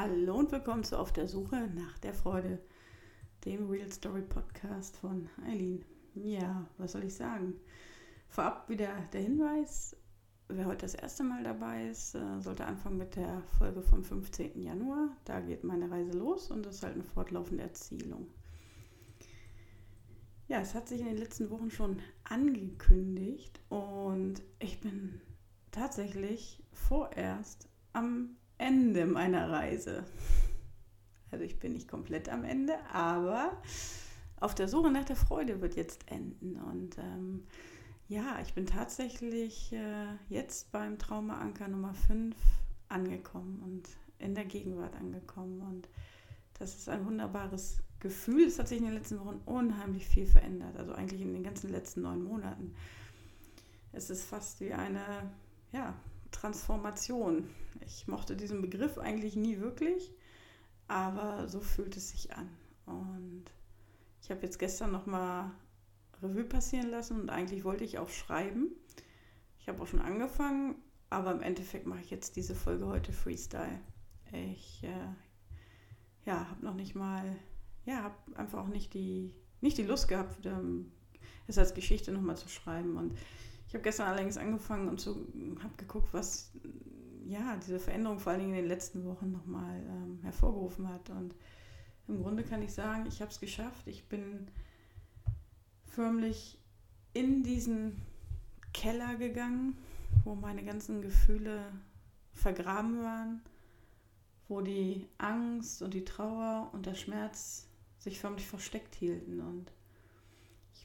Hallo und willkommen zu Auf der Suche nach der Freude, dem Real Story Podcast von Eileen. Ja, was soll ich sagen? Vorab wieder der Hinweis, wer heute das erste Mal dabei ist, äh, sollte anfangen mit der Folge vom 15. Januar. Da geht meine Reise los und das ist halt eine fortlaufende Erzählung. Ja, es hat sich in den letzten Wochen schon angekündigt und ich bin tatsächlich vorerst am Ende meiner Reise. Also ich bin nicht komplett am Ende, aber auf der Suche nach der Freude wird jetzt enden. Und ähm, ja, ich bin tatsächlich äh, jetzt beim Traumaanker Nummer 5 angekommen und in der Gegenwart angekommen. Und das ist ein wunderbares Gefühl. Es hat sich in den letzten Wochen unheimlich viel verändert. Also eigentlich in den ganzen letzten neun Monaten. Es ist fast wie eine, ja, Transformation. Ich mochte diesen Begriff eigentlich nie wirklich, aber so fühlt es sich an. Und ich habe jetzt gestern nochmal Revue passieren lassen und eigentlich wollte ich auch schreiben. Ich habe auch schon angefangen, aber im Endeffekt mache ich jetzt diese Folge heute Freestyle. Ich äh, ja, habe noch nicht mal, ja, habe einfach auch nicht die, nicht die Lust gehabt, ähm, es als Geschichte nochmal zu schreiben. Und ich habe gestern allerdings angefangen und so habe geguckt, was ja diese Veränderung vor allen Dingen in den letzten Wochen nochmal ähm, hervorgerufen hat. Und im Grunde kann ich sagen, ich habe es geschafft. Ich bin förmlich in diesen Keller gegangen, wo meine ganzen Gefühle vergraben waren, wo die Angst und die Trauer und der Schmerz sich förmlich versteckt hielten. Und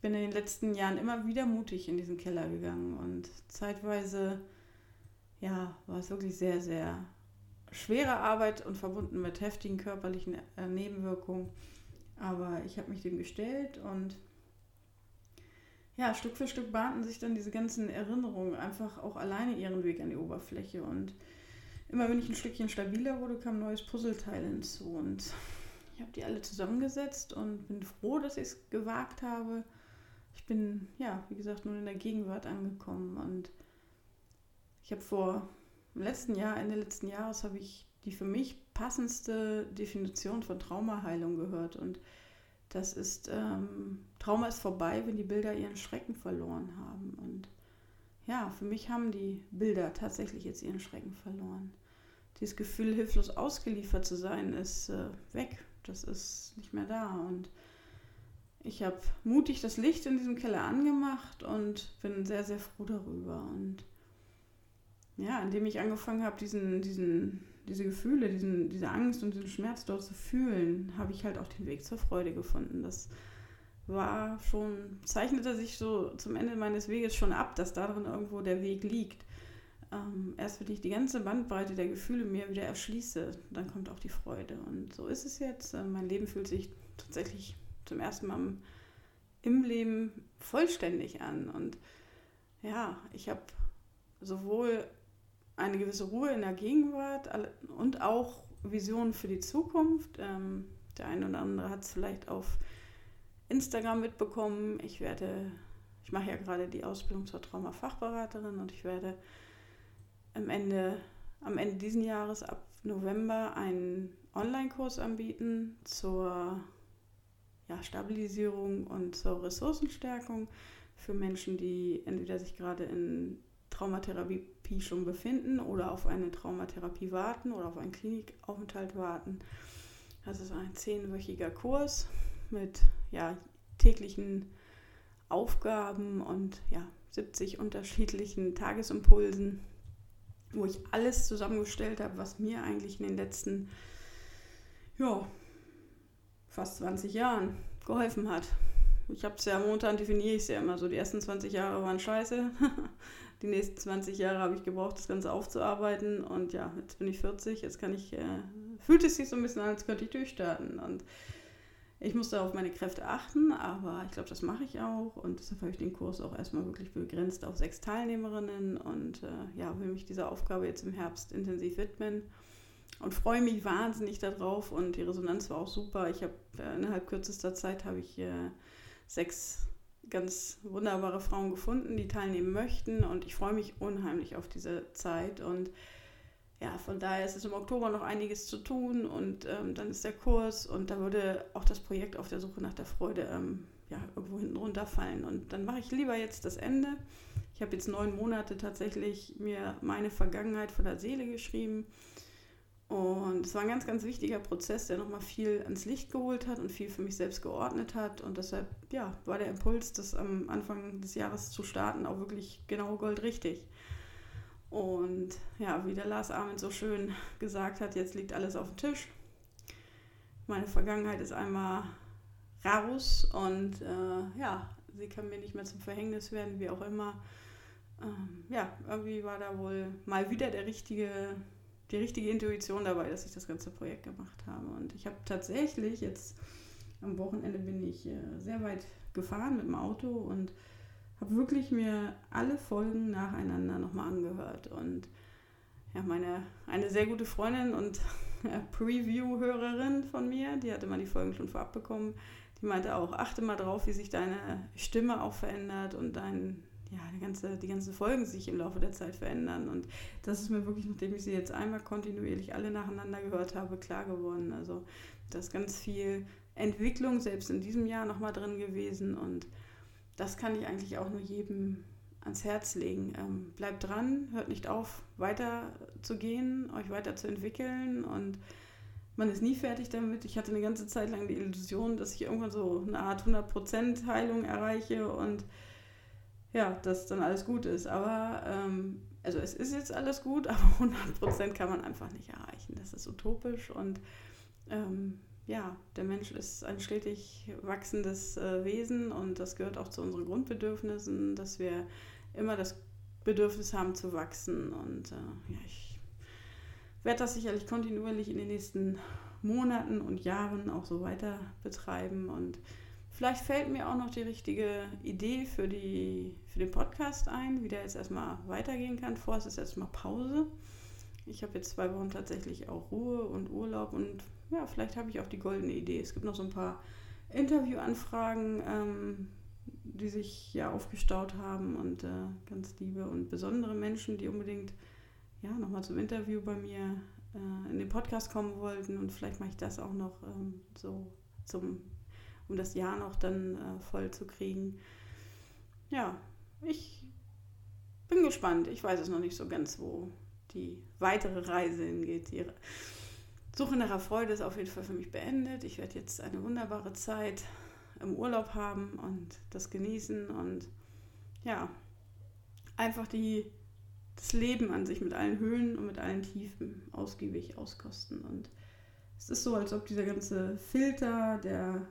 bin in den letzten Jahren immer wieder mutig in diesen Keller gegangen und zeitweise, ja, war es wirklich sehr, sehr schwere Arbeit und verbunden mit heftigen körperlichen äh, Nebenwirkungen. Aber ich habe mich dem gestellt und ja, Stück für Stück bahnten sich dann diese ganzen Erinnerungen einfach auch alleine ihren Weg an die Oberfläche. Und immer wenn ich ein Stückchen stabiler wurde, kam ein neues Puzzleteil hinzu. Und ich habe die alle zusammengesetzt und bin froh, dass ich es gewagt habe, ich bin, ja, wie gesagt, nun in der Gegenwart angekommen und ich habe vor im letzten Jahr, Ende letzten Jahres, habe ich die für mich passendste Definition von Traumaheilung gehört und das ist, ähm, Trauma ist vorbei, wenn die Bilder ihren Schrecken verloren haben. Und ja, für mich haben die Bilder tatsächlich jetzt ihren Schrecken verloren. Dieses Gefühl, hilflos ausgeliefert zu sein, ist äh, weg. Das ist nicht mehr da. Und ich habe mutig das Licht in diesem Keller angemacht und bin sehr, sehr froh darüber. Und ja, indem ich angefangen habe, diesen, diesen, diese Gefühle, diesen, diese Angst und diesen Schmerz dort zu fühlen, habe ich halt auch den Weg zur Freude gefunden. Das war schon, zeichnete sich so zum Ende meines Weges schon ab, dass darin irgendwo der Weg liegt. Ähm, erst wenn ich die ganze Bandbreite der Gefühle mir wieder erschließe, dann kommt auch die Freude. Und so ist es jetzt. Äh, mein Leben fühlt sich tatsächlich zum ersten Mal im Leben vollständig an. Und ja, ich habe sowohl eine gewisse Ruhe in der Gegenwart und auch Visionen für die Zukunft. Ähm, der eine oder andere hat es vielleicht auf Instagram mitbekommen. Ich werde, ich mache ja gerade die Ausbildung zur Traumafachberaterin und ich werde am Ende, am Ende diesen Jahres ab November einen Online-Kurs anbieten zur ja, Stabilisierung und zur Ressourcenstärkung für Menschen, die entweder sich gerade in Traumatherapie schon befinden oder auf eine Traumatherapie warten oder auf einen Klinikaufenthalt warten. Das ist ein zehnwöchiger Kurs mit ja, täglichen Aufgaben und ja, 70 unterschiedlichen Tagesimpulsen, wo ich alles zusammengestellt habe, was mir eigentlich in den letzten ja, fast 20 Jahren geholfen hat. Ich habe es ja momentan definiere ich es ja immer so. Die ersten 20 Jahre waren scheiße. Die nächsten 20 Jahre habe ich gebraucht, das Ganze aufzuarbeiten. Und ja, jetzt bin ich 40, jetzt kann ich, äh, fühlt es sich so ein bisschen an, als könnte ich durchstarten. Und ich musste auf meine Kräfte achten, aber ich glaube, das mache ich auch. Und deshalb habe ich den Kurs auch erstmal wirklich begrenzt auf sechs Teilnehmerinnen und äh, ja, will mich dieser Aufgabe jetzt im Herbst intensiv widmen und freue mich wahnsinnig darauf und die Resonanz war auch super. Ich habe äh, innerhalb kürzester Zeit habe ich äh, sechs ganz wunderbare Frauen gefunden, die teilnehmen möchten und ich freue mich unheimlich auf diese Zeit und ja, von daher ist es im Oktober noch einiges zu tun und ähm, dann ist der Kurs und da würde auch das Projekt auf der Suche nach der Freude ähm, ja, irgendwo hinten runterfallen. Und dann mache ich lieber jetzt das Ende. Ich habe jetzt neun Monate tatsächlich mir meine Vergangenheit von der Seele geschrieben. Und es war ein ganz, ganz wichtiger Prozess, der nochmal viel ans Licht geholt hat und viel für mich selbst geordnet hat. Und deshalb, ja, war der Impuls, das am Anfang des Jahres zu starten, auch wirklich genau goldrichtig. Und ja, wie der Lars Ahmed so schön gesagt hat, jetzt liegt alles auf dem Tisch. Meine Vergangenheit ist einmal raus und äh, ja, sie kann mir nicht mehr zum Verhängnis werden, wie auch immer. Ähm, ja, irgendwie war da wohl mal wieder der richtige, die richtige Intuition dabei, dass ich das ganze Projekt gemacht habe. Und ich habe tatsächlich jetzt am Wochenende bin ich äh, sehr weit gefahren mit dem Auto und habe wirklich mir alle Folgen nacheinander nochmal angehört. Und ja, meine eine sehr gute Freundin und Preview-Hörerin von mir, die hatte mal die Folgen schon vorab bekommen, die meinte auch, achte mal drauf, wie sich deine Stimme auch verändert und dein, ja, die, ganze, die ganzen Folgen sich im Laufe der Zeit verändern. Und das ist mir wirklich, nachdem ich sie jetzt einmal kontinuierlich alle nacheinander gehört habe, klar geworden. Also da ist ganz viel Entwicklung selbst in diesem Jahr nochmal drin gewesen und das kann ich eigentlich auch nur jedem ans Herz legen. Ähm, bleibt dran, hört nicht auf, weiter zu gehen, euch weiter zu entwickeln und man ist nie fertig damit. Ich hatte eine ganze Zeit lang die Illusion, dass ich irgendwann so eine Art 100% Heilung erreiche und ja, dass dann alles gut ist. Aber, ähm, also es ist jetzt alles gut, aber 100% kann man einfach nicht erreichen. Das ist utopisch und ähm, ja, der Mensch ist ein stetig wachsendes äh, Wesen und das gehört auch zu unseren Grundbedürfnissen, dass wir immer das Bedürfnis haben zu wachsen. Und äh, ja, ich werde das sicherlich kontinuierlich in den nächsten Monaten und Jahren auch so weiter betreiben. Und vielleicht fällt mir auch noch die richtige Idee für, die, für den Podcast ein, wie der jetzt erstmal weitergehen kann. Vorerst ist erstmal Pause. Ich habe jetzt zwei Wochen tatsächlich auch Ruhe und Urlaub und ja, vielleicht habe ich auch die goldene Idee. Es gibt noch so ein paar Interviewanfragen, ähm, die sich ja aufgestaut haben und äh, ganz liebe und besondere Menschen, die unbedingt ja, nochmal zum Interview bei mir äh, in den Podcast kommen wollten. Und vielleicht mache ich das auch noch ähm, so zum, um das Jahr noch dann äh, voll zu kriegen. Ja, ich bin gespannt. Ich weiß es noch nicht so ganz, wo die weitere Reise hingeht. Die Suche nach Freude ist auf jeden Fall für mich beendet. Ich werde jetzt eine wunderbare Zeit im Urlaub haben und das genießen und ja, einfach die, das Leben an sich mit allen Höhen und mit allen Tiefen ausgiebig auskosten. Und es ist so, als ob dieser ganze Filter der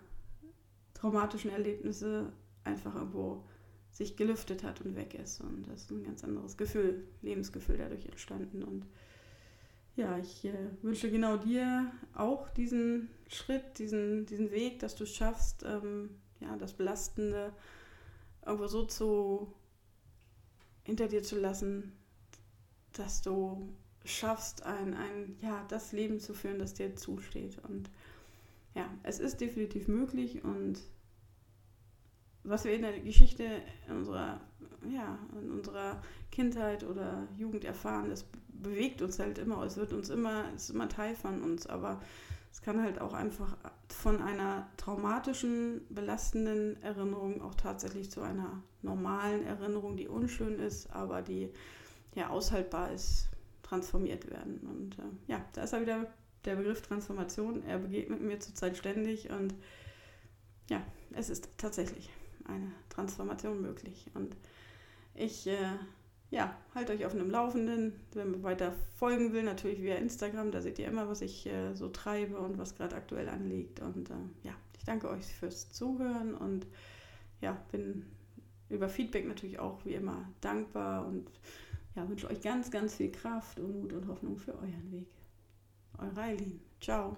traumatischen Erlebnisse einfach irgendwo sich gelüftet hat und weg ist. Und das ist ein ganz anderes Gefühl, Lebensgefühl dadurch entstanden. Und ja, ich äh, wünsche genau dir auch diesen Schritt, diesen, diesen Weg, dass du es schaffst, ähm, ja, das Belastende irgendwo so zu hinter dir zu lassen, dass du schaffst, ein, ein, ja, das Leben zu führen, das dir zusteht. Und es ist definitiv möglich und was wir in der Geschichte in unserer, ja, in unserer Kindheit oder Jugend erfahren, das bewegt uns halt immer, es wird uns immer, es ist immer Teil von uns, aber es kann halt auch einfach von einer traumatischen, belastenden Erinnerung auch tatsächlich zu einer normalen Erinnerung, die unschön ist, aber die ja aushaltbar ist, transformiert werden. Und äh, ja, da ist ja wieder der Begriff Transformation. Er begegnet mir zurzeit ständig und ja, es ist tatsächlich eine Transformation möglich. Und ich äh, ja, halt euch auf einem Laufenden. Wenn man weiter folgen will, natürlich via Instagram, da seht ihr immer, was ich äh, so treibe und was gerade aktuell anliegt. Und äh, ja, ich danke euch fürs Zuhören und ja, bin über Feedback natürlich auch wie immer dankbar und ja, wünsche euch ganz, ganz viel Kraft und Mut und Hoffnung für euren Weg. Eure Eileen. Ciao.